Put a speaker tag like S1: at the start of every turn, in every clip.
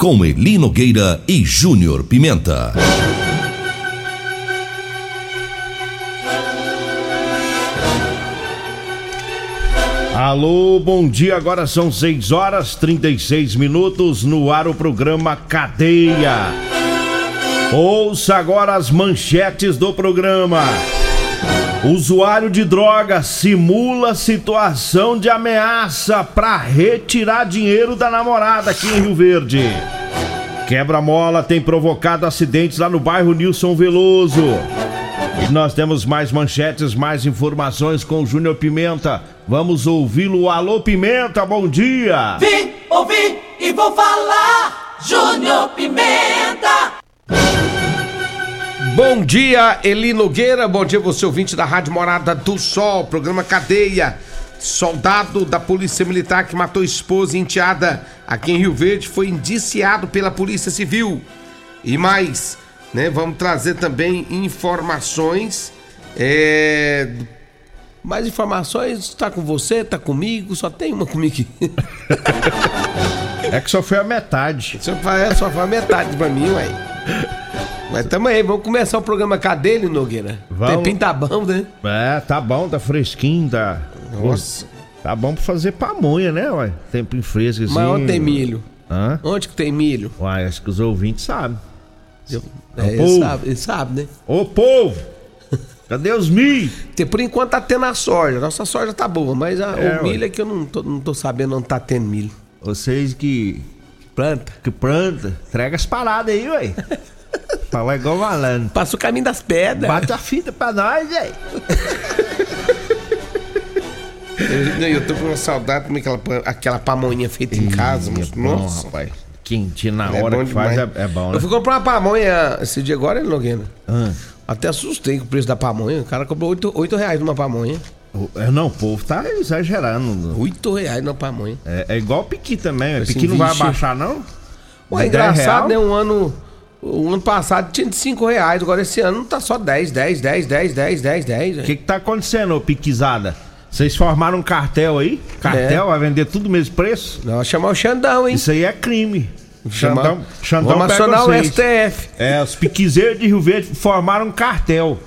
S1: Com Eli Nogueira e Júnior Pimenta.
S2: Alô, bom dia. Agora são 6 horas 36 minutos no ar o programa Cadeia. Ouça agora as manchetes do programa. Usuário de droga simula situação de ameaça para retirar dinheiro da namorada aqui em Rio Verde. Quebra-mola tem provocado acidentes lá no bairro Nilson Veloso. E nós temos mais manchetes, mais informações com o Júnior Pimenta. Vamos ouvi-lo. Alô, Pimenta, bom dia!
S3: Vim, ouvi e vou falar, Júnior Pimenta!
S4: Bom dia, Eli Nogueira. Bom dia, você ouvinte da Rádio Morada do Sol, programa Cadeia. Soldado da Polícia Militar que matou esposa e enteada aqui em Rio Verde foi indiciado pela Polícia Civil. E mais, né? Vamos trazer também informações. É... Mais informações, está com você, tá comigo, só tem uma comigo aqui.
S2: É que só foi a metade.
S4: Só foi, só foi a metade pra mim, ué. Mas tamo aí, vamos começar o programa Cadê, ele, Nogueira?
S2: Vamos.
S4: Tempinho tá bom, né?
S2: É, tá bom, tá fresquinho, tá.
S4: Nossa.
S2: Tá bom pra fazer pamonha, né, ué? Tempo fresco assim.
S4: Mas onde tem milho?
S2: Hã?
S4: Onde que tem milho?
S2: Uai, acho que os ouvintes sabem.
S4: Eu- É, ele
S2: povo.
S4: sabe, ele sabe, né?
S2: Ô, povo! Cadê os milho?
S4: Porque por enquanto tá tendo a soja. Nossa soja tá boa, mas a-
S2: É,
S4: o milho
S2: ué.
S4: é que eu não tô, não tô sabendo onde tá tendo milho.
S2: Vocês que.
S4: Planta.
S2: que planta, entrega as paradas aí, ué. Fala igual malandro.
S4: Passa o caminho das pedras.
S2: Bate a fita pra nós, velho.
S4: Eu, eu tô com uma saudade de aquela, aquela pamonha feita em casa, moço.
S2: Bom,
S4: Nossa.
S2: rapaz. Quentinho na
S4: É
S2: hora que faz
S4: demais.
S2: é, é bom, né?
S4: Eu fui comprar uma pamonha esse dia agora, Nogueira.
S2: Ah,
S4: Até assustei com o preço da pamonha. O cara cobrou 8, 8 reais numa pamonha.
S2: é, não, o povo tá exagerando.
S4: 8 reais numa pamonha.
S2: É, é igual o Piqui também. O
S4: Assim,
S2: Piqui não vai abaixar, não?
S4: Ué,
S2: De 10
S4: engraçado, né?
S2: real?
S4: Um ano. O ano passado tinha de 5 reais. Agora esse ano tá só 10, 10, 10, 10, 10, 10, 10.
S2: O que que tá acontecendo, ô Piquizada? Vocês formaram um cartel aí? Cartel,
S4: É.
S2: vai vender tudo o mesmo preço?
S4: Nós chamar o Xandão, hein?
S2: Isso aí é crime.
S4: Chamar-
S2: Xandão, Xandão
S4: Vamos acionar o. STF.
S2: É, os piquizeiros de Rio Verde formaram um cartel,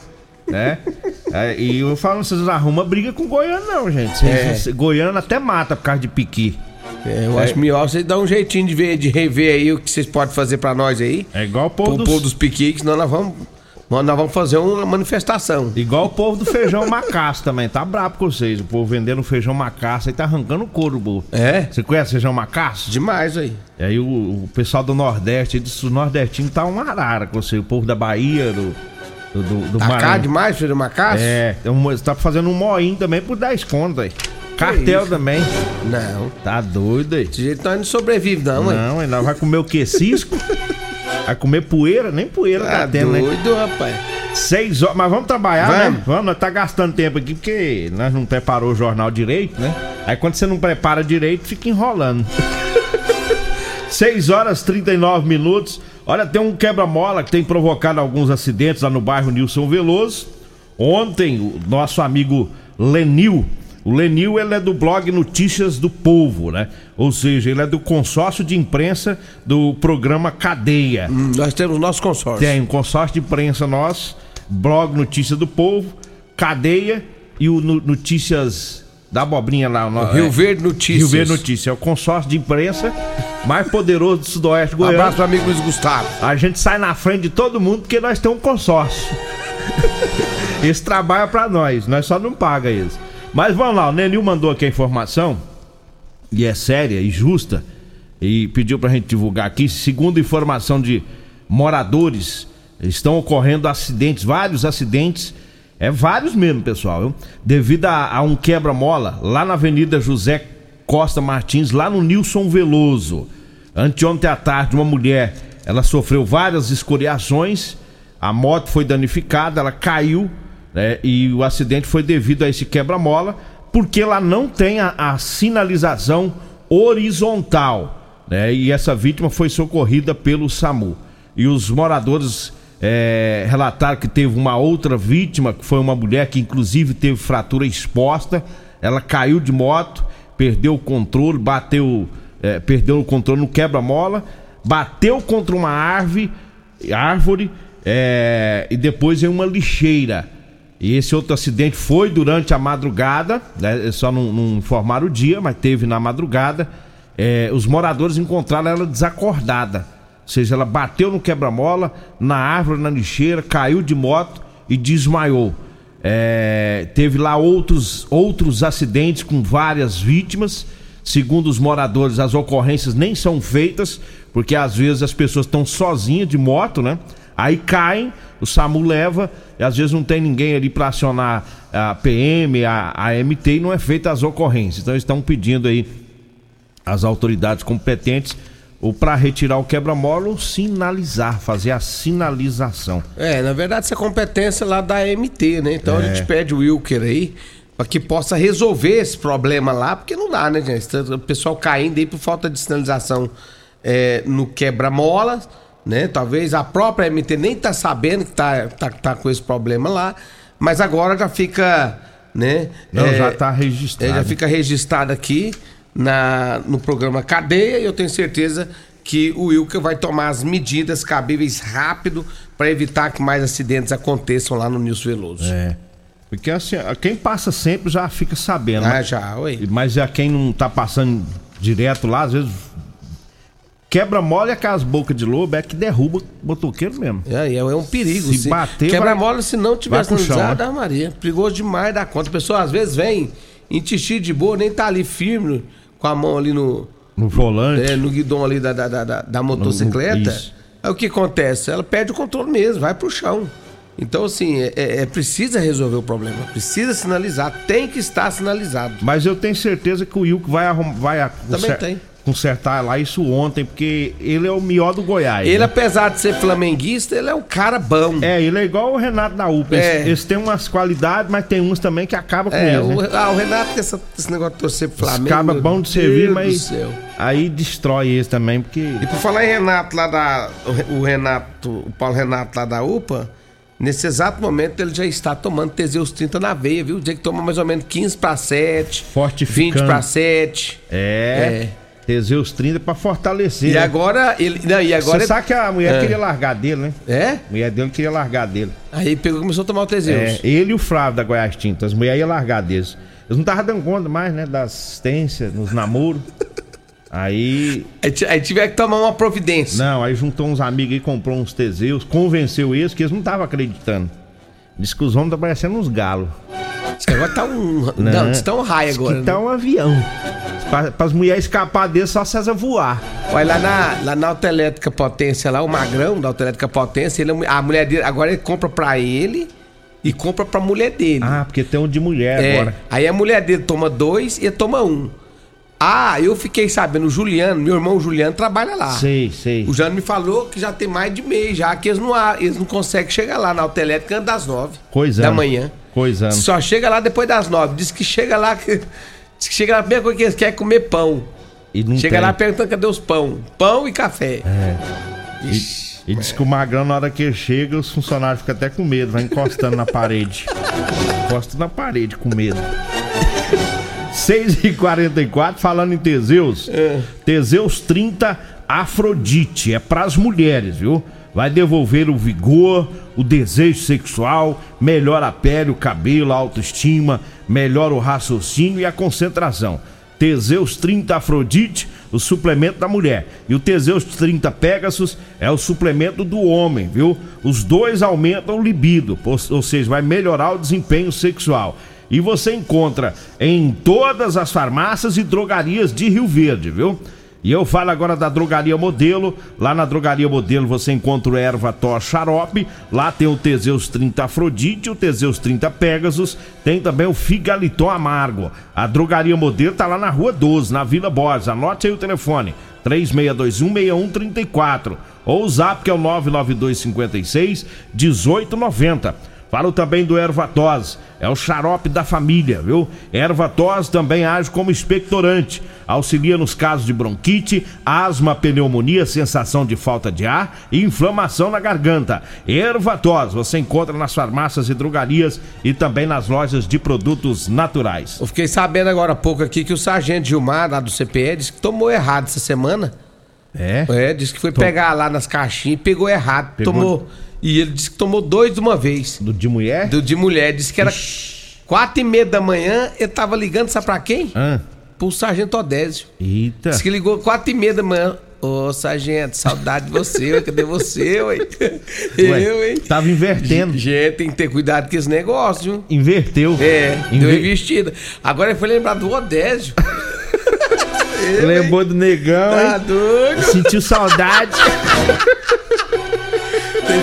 S2: né? É, e eu falo, vocês não arrumam briga com Goiânia não, gente. Vocês-
S4: É.
S2: Goiânia até mata por causa de piqui.
S4: É, eu acho melhor vocês dar um jeitinho de, ver, de rever aí o que vocês podem fazer pra nós aí.
S2: É igual o
S4: Pro
S2: povo,
S4: povo
S2: dos,
S4: dos piquiques, senão nós vamos, nós vamos fazer uma manifestação.
S2: igual o povo do feijão macaço também. Tá brabo com vocês. O povo vendendo feijão macaço e tá arrancando o couro, bobo.
S4: É?
S2: Você conhece feijão macaço?
S4: Demais aí.
S2: E aí o, o pessoal do Nordeste, dos nordestinos tá uma arara com você. O povo da Bahia, do, do, do, do
S4: Tá
S2: Maranhão.
S4: demais, do macaco?
S2: É, um- tá fazendo um moinho também por 10 conto aí. Cartel também.
S4: Não.
S2: Tá doido aí.
S4: Desse jeito nós não sobrevive, não, hein?
S2: Não, ainda vai comer o que? Cisco? Vai comer poeira? Nem poeira tá,
S4: Tá
S2: tendo, né?
S4: doido, rapaz.
S2: Seis horas, mas vamos trabalhar, né?
S4: Vamos.
S2: Vamos, nós tá gastando tempo aqui porque nós não preparou o jornal direito, né? Aí quando você não prepara direito, fica enrolando. 6 horas e 39 minutos. Olha, tem um quebra-mola que tem provocado alguns acidentes lá no bairro Nilson Veloso. Ontem, o nosso amigo Lenil, o Lenil ele é do blog Notícias do Povo, né? Ou seja, ele é do consórcio de imprensa do programa Cadeia.
S4: Hum, Nós temos nosso consórcio.
S2: Tem um consórcio de imprensa nosso, blog Notícia do Povo, Cadeia e o No- Notícias da Abobrinha lá. no-
S4: Rio
S2: é,
S4: Verde Notícias.
S2: Rio Verde Notícias. É o consórcio de imprensa mais poderoso do Sudoeste Goiano.
S4: abraço amigo Luiz Gustavo.
S2: A gente sai na frente de todo mundo porque nós temos um consórcio. Eles trabalham pra nós, nós só não paga eles. Mas vamos lá, o Nenil mandou aqui a informação, e é séria e justa, e pediu pra gente divulgar aqui. Segundo informação de moradores, estão ocorrendo acidentes, vários acidentes, é vários mesmo, pessoal, viu? devido a, a um quebra-mola lá na Avenida José Costa Martins, lá no Nilson Veloso. Anteontem à tarde, uma mulher, ela sofreu várias escoriações, a moto foi danificada, ela caiu, né, e o acidente foi devido a esse quebra-mola, porque ela não tem a, a sinalização horizontal, né, e essa vítima foi socorrida pelo SAMU. E os moradores é, relataram que teve uma outra vítima, que foi uma mulher que inclusive teve fratura exposta, ela caiu de moto, perdeu o controle, bateu é, perdeu o controle no quebra-mola, bateu contra uma árvore, árvore é, e depois em uma lixeira. E esse outro acidente foi durante a madrugada, né, só não, não informaram o dia, mas teve na madrugada. É, os moradores encontraram ela desacordada. Ou seja, ela bateu no quebra-mola, na árvore, na lixeira, caiu de moto e desmaiou. É, teve lá outros, outros acidentes com várias vítimas. Segundo os moradores, as ocorrências nem são feitas, porque às vezes as pessoas estão sozinhas de moto, né? Aí caem, o SAMU leva, e às vezes não tem ninguém ali para acionar a PM, a, a MT, e não é feita as ocorrências. Então eles estão pedindo aí às autoridades competentes ou para retirar o quebra-mola ou sinalizar, fazer a sinalização.
S4: É, na verdade, essa competência lá da MT, né? Então
S2: É.
S4: a gente pede o Wilker aí para que possa resolver esse problema lá, porque não dá, né, gente? O pessoal caindo aí por falta de sinalização é, no quebra-mola, né? Talvez a própria MT nem tá sabendo que tá, tá, tá com esse problema lá, mas agora já fica, né?
S2: Não,
S4: é,
S2: já tá registrado.
S4: é, já fica registrado aqui na, no programa Cadeia e eu tenho certeza que o Wilker vai tomar as medidas cabíveis rápido para evitar que mais acidentes aconteçam lá no Nilson Veloso.
S2: É. Porque assim, quem passa sempre já fica sabendo.
S4: Ah,
S2: né?
S4: já, oi.
S2: Mas já quem não tá passando direto lá, às vezes quebra mole e aquelas bocas de lobo é que derruba o motoqueiro mesmo.
S4: É, é um perigo.
S2: Se bater,
S4: Quebra-mola,
S2: vai-
S4: se não tivesse
S2: chão,
S4: sinalizado,
S2: né?
S4: ah, Maria. Perigoso demais da conta. A pessoa às vezes vem em tixi de boa, nem tá ali firme, com a mão ali no,
S2: No volante.
S4: é, no guidão ali da, da, da, da- motocicleta.
S2: isso.
S4: Aí o que acontece? Ela perde o controle mesmo, vai pro chão. Então, assim, é, é- é precisa resolver o problema. Precisa sinalizar, tem que estar sinalizado.
S2: Mas eu tenho certeza que o Wilco vai, arrum... vai
S4: Também tem.
S2: Consertar lá isso ontem, porque ele é o melhor do Goiás.
S4: Ele,
S2: né?
S4: apesar de ser flamenguista, ele é um cara bom.
S2: É, ele é igual o Renato da UPA. Eles,
S4: É.
S2: eles têm umas qualidades, mas tem uns também que acabam com
S4: É,
S2: eles.
S4: o,
S2: né?
S4: ah, o Renato tem essa- esse negócio de torcer pro Flamengo.
S2: Acaba bom de servir,
S4: Deus
S2: mas aí destrói eles também, porque.
S4: E por falar em Renato lá da. O Renato, o Paulo Renato lá da UPA, nesse exato momento ele já está tomando Teseus 30 na veia, viu? O dia que toma mais ou menos 15 para 7,
S2: Fortificando.
S4: 20 para 7.
S2: É. Teseus 30 pra fortalecer.
S4: E
S2: né?
S4: agora ele. Não, e agora.
S2: Você sabe que a mulher
S4: É.
S2: queria largar dele, né?
S4: É?
S2: A mulher dele queria largar dele.
S4: Aí pegou e começou a tomar o Teseus.
S2: É, ele e o Flávio da Goiás Tinta. As mulheres iam largar deles. Eles não estavam dando conta mais, né? Da assistência, nos namoros. Aí.
S4: Aí, ti- aí tiver que tomar uma providência.
S2: Não, aí juntou uns amigos aí, comprou uns Teseus, convenceu eles que eles não estavam acreditando. Diz que os homens estão parecendo uns galos.
S4: Agora tá um. Não, diz que tá um raio agora.
S2: que tá um avião. Para as mulheres escapar dele, só César voar.
S4: Olha, lá na, lá na Autoelétrica Potência, lá, o Magrão da Autoelétrica Potência, ele, é a mulher dele, agora ele compra pra ele e compra pra mulher dele.
S2: Ah, porque tem um de mulher
S4: É,
S2: agora.
S4: Aí a mulher dele toma dois e toma um. Ah, eu fiquei sabendo, o Juliano, meu irmão Juliano trabalha lá.
S2: Sei, sei.
S4: O Jano me falou que já tem mais de mês, já que eles não, eles não conseguem chegar lá na Autoelétrica antes das nove
S2: Coisando.
S4: da manhã.
S2: Coisando.
S4: Só chega lá depois das nove. Diz que chega lá, que- diz que chega lá, a primeira coisa que eles querem é comer pão.
S2: E não
S4: chega
S2: tem.
S4: lá perguntando cadê os pão. Pão e café. Ixi.
S2: E diz que o Magrão, na hora que chega, os funcionários ficam até com medo, vai encostando na parede. Encosta na parede com medo. 6h44, falando em Teseus. Teseus 30 Afrodite. É pras mulheres, viu? Vai devolver o vigor, o desejo sexual, melhora a pele, o cabelo, a autoestima, melhora o raciocínio e a concentração. Teseus 30 Afrodite o suplemento da mulher. E o Teseus 30 Pegasus é o suplemento do homem, viu? Os dois aumentam o libido, ou seja, vai melhorar o desempenho sexual. E você encontra em todas as farmácias e drogarias de Rio Verde, viu? E eu falo agora da Drogaria Modelo. Lá na Drogaria Modelo você encontra o Erva Tó Xarope. Lá tem o Teseus 30 Afrodite, o Teseus 30 Pegasus. Tem também o Figaliton Amargo. A Drogaria Modelo tá lá na Rua 12, na Vila Borges. Anote aí o telefone: 36216134. Ou o zap que é o 99256 1890. Falo também do Ervatós, é o xarope da família, viu? Ervatós também age como expectorante, auxilia nos casos de bronquite, asma, pneumonia, sensação de falta de ar e inflamação na garganta. Ervatós você encontra nas farmácias e drogarias e também nas lojas de produtos naturais.
S4: Eu fiquei sabendo agora há pouco aqui que o sargento Gilmar, lá do CPE, disse que tomou errado essa semana.
S2: É?
S4: É, disse que foi pegar lá nas caixinhas e pegou errado.
S2: Pegou-
S4: Tomou. E ele disse que tomou dois de uma vez.
S2: Do de mulher?
S4: Do de mulher. Disse que era quatro e meia da manhã. Ele tava ligando, sabe pra quem?
S2: Ah,
S4: Pro sargento Odésio.
S2: eita.
S4: Disse que ligou quatro e meia da manhã. Ô, sargento, saudade de você, ué. Cadê você, ué? Eu, hein?
S2: Tava invertendo.
S4: Gente, tem que ter cuidado com esse negócio, viu?
S2: Inverteu.
S4: É, deu
S2: Inver...
S4: investida. Agora ele foi lembrar do Odésio.
S2: Lembrou do negão,
S4: Tá
S2: hein?
S4: doido?
S2: Sentiu saudade.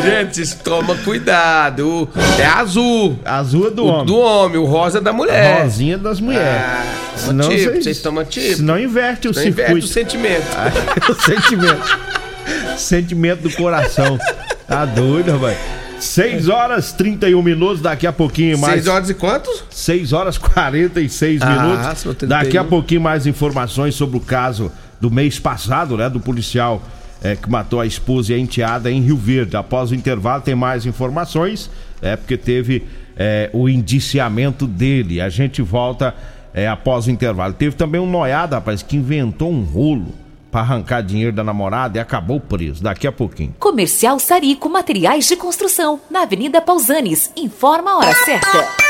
S4: Gente, toma cuidado. É azul.
S2: Azul é do
S4: O
S2: homem.
S4: do homem, o rosa é da
S2: A
S4: mulher.
S2: rosinha das mulheres.
S4: Ah,
S2: Senão
S4: tipo, vocês- tomam tipo.
S2: Senão inverte o
S4: Não inverte
S2: circuito.
S4: o sentimento.
S2: o sentimento. sentimento do coração. Tá doido, rapaz. 6 horas 31 minutos, daqui a pouquinho mais.
S4: 6 horas e quantos?
S2: 6 horas 46
S4: Ah,
S2: minutos.
S4: seu 31.
S2: Daqui a pouquinho mais informações sobre o caso do mês passado, né? Do policial eh, que matou a esposa e a enteada em Rio Verde. Após o intervalo tem mais informações, é porque teve eh, o indiciamento dele. A gente volta eh, após o intervalo. Teve também um noiado, rapaz, que inventou um rolo para arrancar dinheiro da namorada e acabou preso. Daqui a pouquinho.
S5: Comercial Sarico Materiais de Construção, na Avenida Pausanes. Informa a hora certa.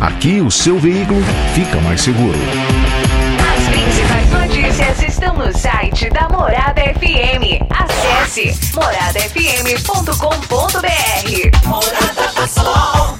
S6: Aqui o seu veículo fica mais seguro.
S7: As principais notícias estão no site da Morada FM. Acesse moradafm.com.br.
S3: Morada do Sol.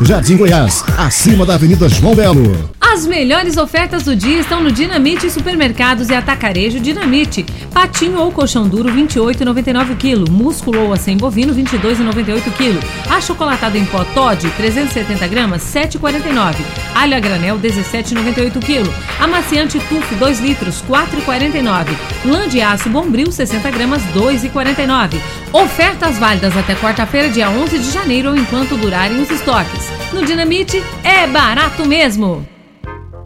S8: Jardim Goiás, acima da Avenida João Belo.
S9: As melhores ofertas do dia estão no Dinamite Supermercados e Atacarejo Dinamite. Patinho ou colchão duro 28,99 kg, músculo ou acém bovino 22,98 kg. Achocolatado em pó Todd 370 gramas 7,49. Alho a granel 17,98 kg. Amaciante Tufo 2 litros 4,49. Lã de aço Bombril 60 gramas 2,49. Ofertas válidas até quarta-feira, dia 11 de janeiro enquanto durarem os estoques. No Dinamite é barato mesmo.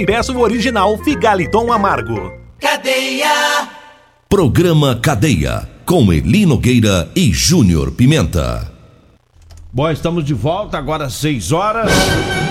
S10: e peça o original Figaliton Amargo.
S3: Cadeia.
S1: Programa Cadeia, com Eli Nogueira e Júnior Pimenta.
S2: Bom, estamos de volta, agora 6 horas,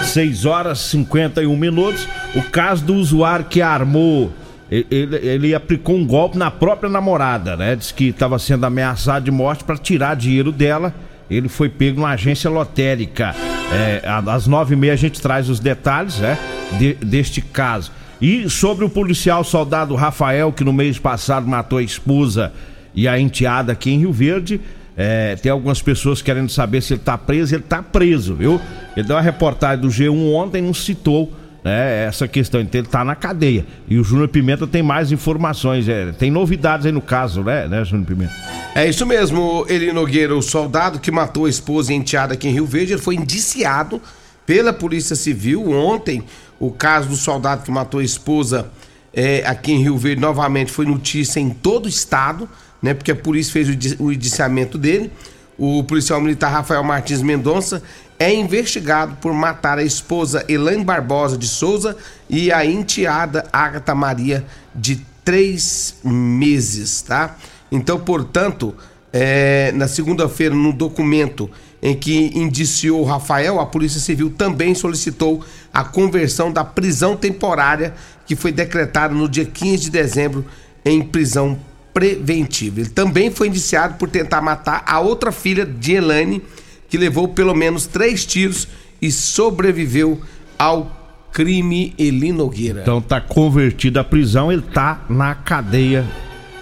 S2: 6 horas 51 minutos. O caso do usuário que armou, ele, ele aplicou um golpe na própria namorada, né? Diz que estava sendo ameaçado de morte para tirar dinheiro dela. Ele foi pego numa agência lotérica. É, às nove e meia a gente traz os detalhes, né? de- deste caso. E sobre o policial soldado Rafael, que no mês passado matou a esposa e a enteada aqui em Rio Verde. é, tem algumas pessoas querendo saber se ele tá preso. Ele tá preso, viu? Ele deu uma reportagem do G1 ontem, não citou né, essa questão. Então ele tá na cadeia. E o Júnior Pimenta tem mais informações. é, tem novidades aí no caso, né, né Júnior Pimenta?
S4: É isso mesmo, Eli Nogueira, o soldado que matou a esposa enteada aqui em Rio Verde, ele foi indiciado pela Polícia Civil ontem. O caso do soldado que matou a esposa é, aqui em Rio Verde novamente foi notícia em todo o estado, né? Porque a polícia fez o o indiciamento dele. O policial militar Rafael Martins Mendonça é investigado por matar a esposa Elaine Barbosa de Souza e a enteada Agatha Maria de três meses, tá? Então, portanto, é, na segunda-feira, no documento em que indiciou Rafael, a Polícia Civil também solicitou a conversão da prisão temporária que foi decretada no dia 15 de dezembro em prisão preventiva. Ele também foi indiciado por tentar matar a outra filha de Elaine, que levou pelo menos três tiros e sobreviveu ao crime Eli Nogueira.
S2: Então tá convertido à prisão, ele tá na cadeia.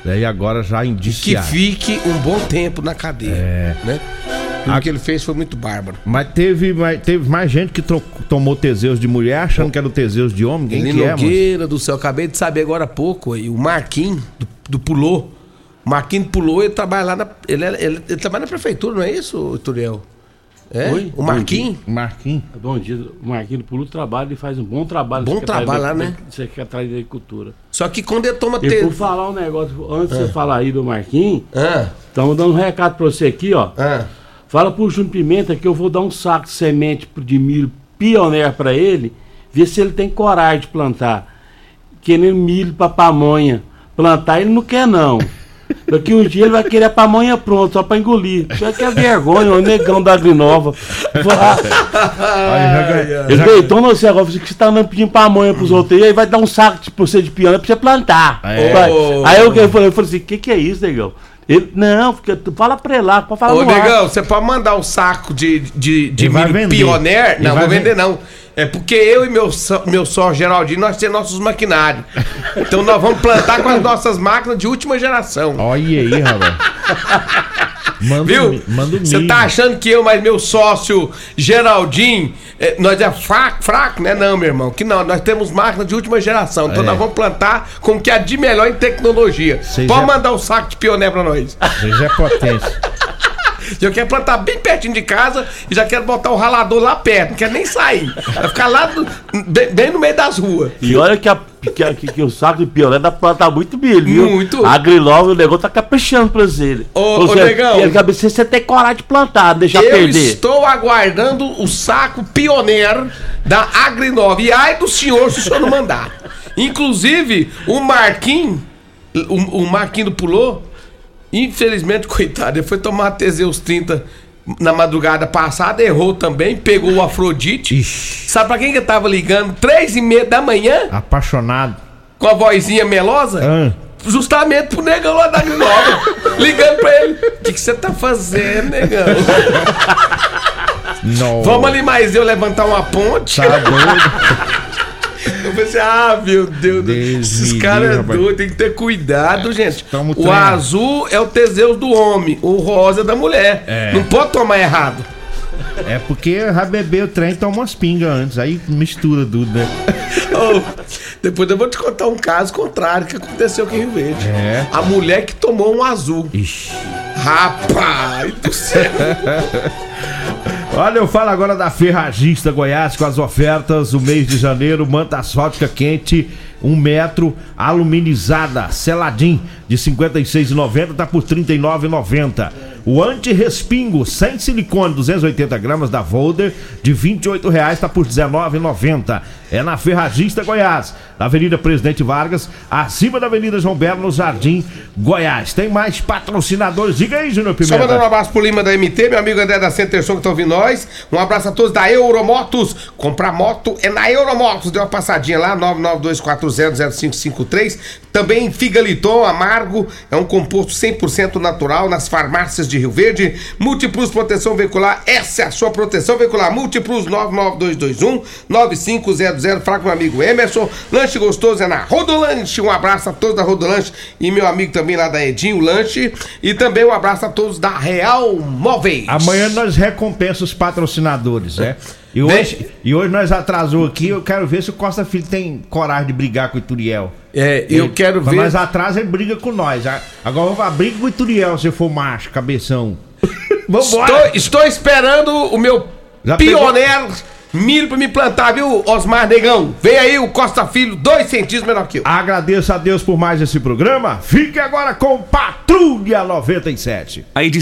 S2: né, E agora já
S4: que
S2: indiciado.
S4: fique um bom tempo na cadeia,
S2: É.
S4: né? Tudo que ele fez foi muito bárbaro.
S2: Mas teve, mais- teve mais gente que tomou Teseus de mulher achando que era o Teseus de homem. Quem
S4: Eli
S2: que é?
S4: Nogueira do céu, acabei de saber agora há pouco aí, o Marquinhos do, do Pulô. Marquinhos Pulô, ele trabalha lá na. Ele, é- ele- ele trabalha na prefeitura, não é isso, Turiel? É?
S11: Oi?
S4: O Marquinhos?
S2: Marquinhos.
S11: Bom dia. O Marquinhos Pulo trabalha e faz um bom trabalho.
S4: Bom trabalho
S11: da-
S4: lá, né?
S11: da Secretaria da Agricultura.
S4: Só que quando ele toma
S11: E
S4: te...
S11: por falar um negócio, antes de
S4: Ah.
S11: você falar aí do Marquinhos,
S4: Ah.
S11: estamos dando um recado pra você aqui, ó.
S4: Ah.
S11: Fala pro Júnior Pimenta que eu vou dar um saco de semente de milho pioneiro pra ele, ver se ele tem coragem de plantar. Querendo milho pra pamonha. Plantar ele não quer, não. Daqui um dia ele vai querer a pamonha pronta, só pra engolir. Isso aqui é vergonha, o negão da Agrinova. Ele deitou no céu, agora você que você tá andando pedindo pamonha pros outros aí, aí vai dar um saco de, pra você de piano pra você plantar.
S4: É.
S11: Vai.
S4: Ô.
S11: Aí eu, eu falei, eu falei assim, o que, que é isso, negão? Ele, não, fica, tu fala pra ele lá, pode falar
S4: Ô,
S11: no ar.
S4: negão, você pode mandar um saco de, de, de milho Não, vou vender
S2: vender.
S4: não. É porque eu e meu, meu sócio Geraldinho, nós temos nossos maquinários. Então nós vamos plantar com as nossas máquinas de última geração.
S2: Olha aí, rapaz. Manda
S4: Viu?
S2: manda
S4: Você tá achando que eu, mas meu sócio Geraldinho, é, nós é fraco, fraco, né? Não, meu irmão, que não. Nós temos máquina de última geração. Então
S2: É.
S4: nós vamos plantar com o que há de melhor em tecnologia.
S2: Cês
S4: Pode
S2: é-
S4: mandar um saco de pioneiro pra nós.
S2: Vocês é potência.
S4: Eu quero plantar bem pertinho de casa e já quero botar o ralador lá perto, não quero nem sair. Vai ficar lá do- bem, bem no meio das ruas.
S11: E olha que, a, que, que- que o saco de piolé dá pra plantar muito milho, viu?
S4: Muito.
S11: A Grilov, o negócio tá caprichando pra ele.
S4: Ô, ô, negão.
S11: Ele cabe- você tem coragem de plantar, não deixar
S4: Eu
S11: perder.
S4: estou aguardando o saco pioneiro da Agrinova. E ai do senhor se o senhor não mandar. Inclusive, o Marquinho, o, o Marquinho do Pulou, infelizmente, coitado, ele foi tomar Teseus 30 na madrugada passada, errou também, pegou o Afrodite. Sabe pra quem que eu tava ligando? Três e meia da manhã,
S2: Apaixonado.
S4: com a vozinha melosa?
S2: Ah.
S4: Justamente pro negão lá da Agrinova. ligando pra ele. O que que você tá fazendo, negão?
S2: Não.
S4: Vamos ali mais eu levantar uma ponte.
S2: Tá doido.
S4: Eu pensei, ah, meu Deus,
S2: Deus
S4: esses caras
S2: livre,
S4: é
S2: rapaz.
S4: doido, tem que ter cuidado, gente.
S2: tamo
S4: O azul é o Teseus do homem, o rosa é da mulher.
S2: É.
S4: Não pode tomar errado.
S2: É porque já bebeu o trem e toma umas pingas antes. Aí mistura tudo, né?
S4: Ô, depois eu vou te contar um caso contrário que aconteceu aqui em Rio Verde.
S2: É.
S4: A mulher que tomou um azul.
S2: Ixi.
S4: Rapaz do céu.
S2: Olha, eu falo agora da Ferragista Goiás com as ofertas do mês de janeiro. Manta asfáltica quente, 1 metro, aluminizada, seladinho, de R$ 56,90 tá por R$ 39,90. O anti-respingo sem silicone, 280 gramas da Volder, de 28 reais tá por R$ 19,90 é na Ferragista Goiás, na Avenida Presidente Vargas, acima da Avenida João Belo, no Jardim Goiás. Tem mais patrocinadores. Diga aí, Júnior Pimenta.
S4: Só mandando um abraço pro Lima da MT, meu amigo André da Centerson que tá ouvindo nós. Um abraço a todos da Euromotos. Comprar moto é na Euromotos. Deu uma passadinha lá, 992400553. Também Figaliton Amargo, é um composto 100% natural nas farmácias de Rio Verde. Múltiplos Proteção Veicular, essa é a sua proteção veicular. Múltiplos 99221 9500 99600, fala com meu amigo Emerson. Lanche gostoso é na Rodolanche. Um abraço a todos da Rodolanche e meu amigo também lá da Edinho Lanche. E também um abraço a todos da Real Móveis.
S2: Amanhã nós recompensa os patrocinadores, é E hoje, e hoje nós atrasou aqui, eu quero ver se o Costa Filho tem coragem de brigar com o Ituriel.
S4: É, eu ele,
S2: quero
S4: ver.
S2: Mas atrasa ele briga com nós. Agora vamos briga com o Ituriel se for macho, cabeção. vamos
S4: Estou, estou esperando o meu
S2: Já
S4: pioneiro. Pegou? Milho pra me plantar, viu, Osmar Negão? Vem aí o Costa Filho, dois centímetros menor que eu.
S2: Agradeço a Deus por mais esse programa. Fique agora com Patrulha 97.
S12: A edição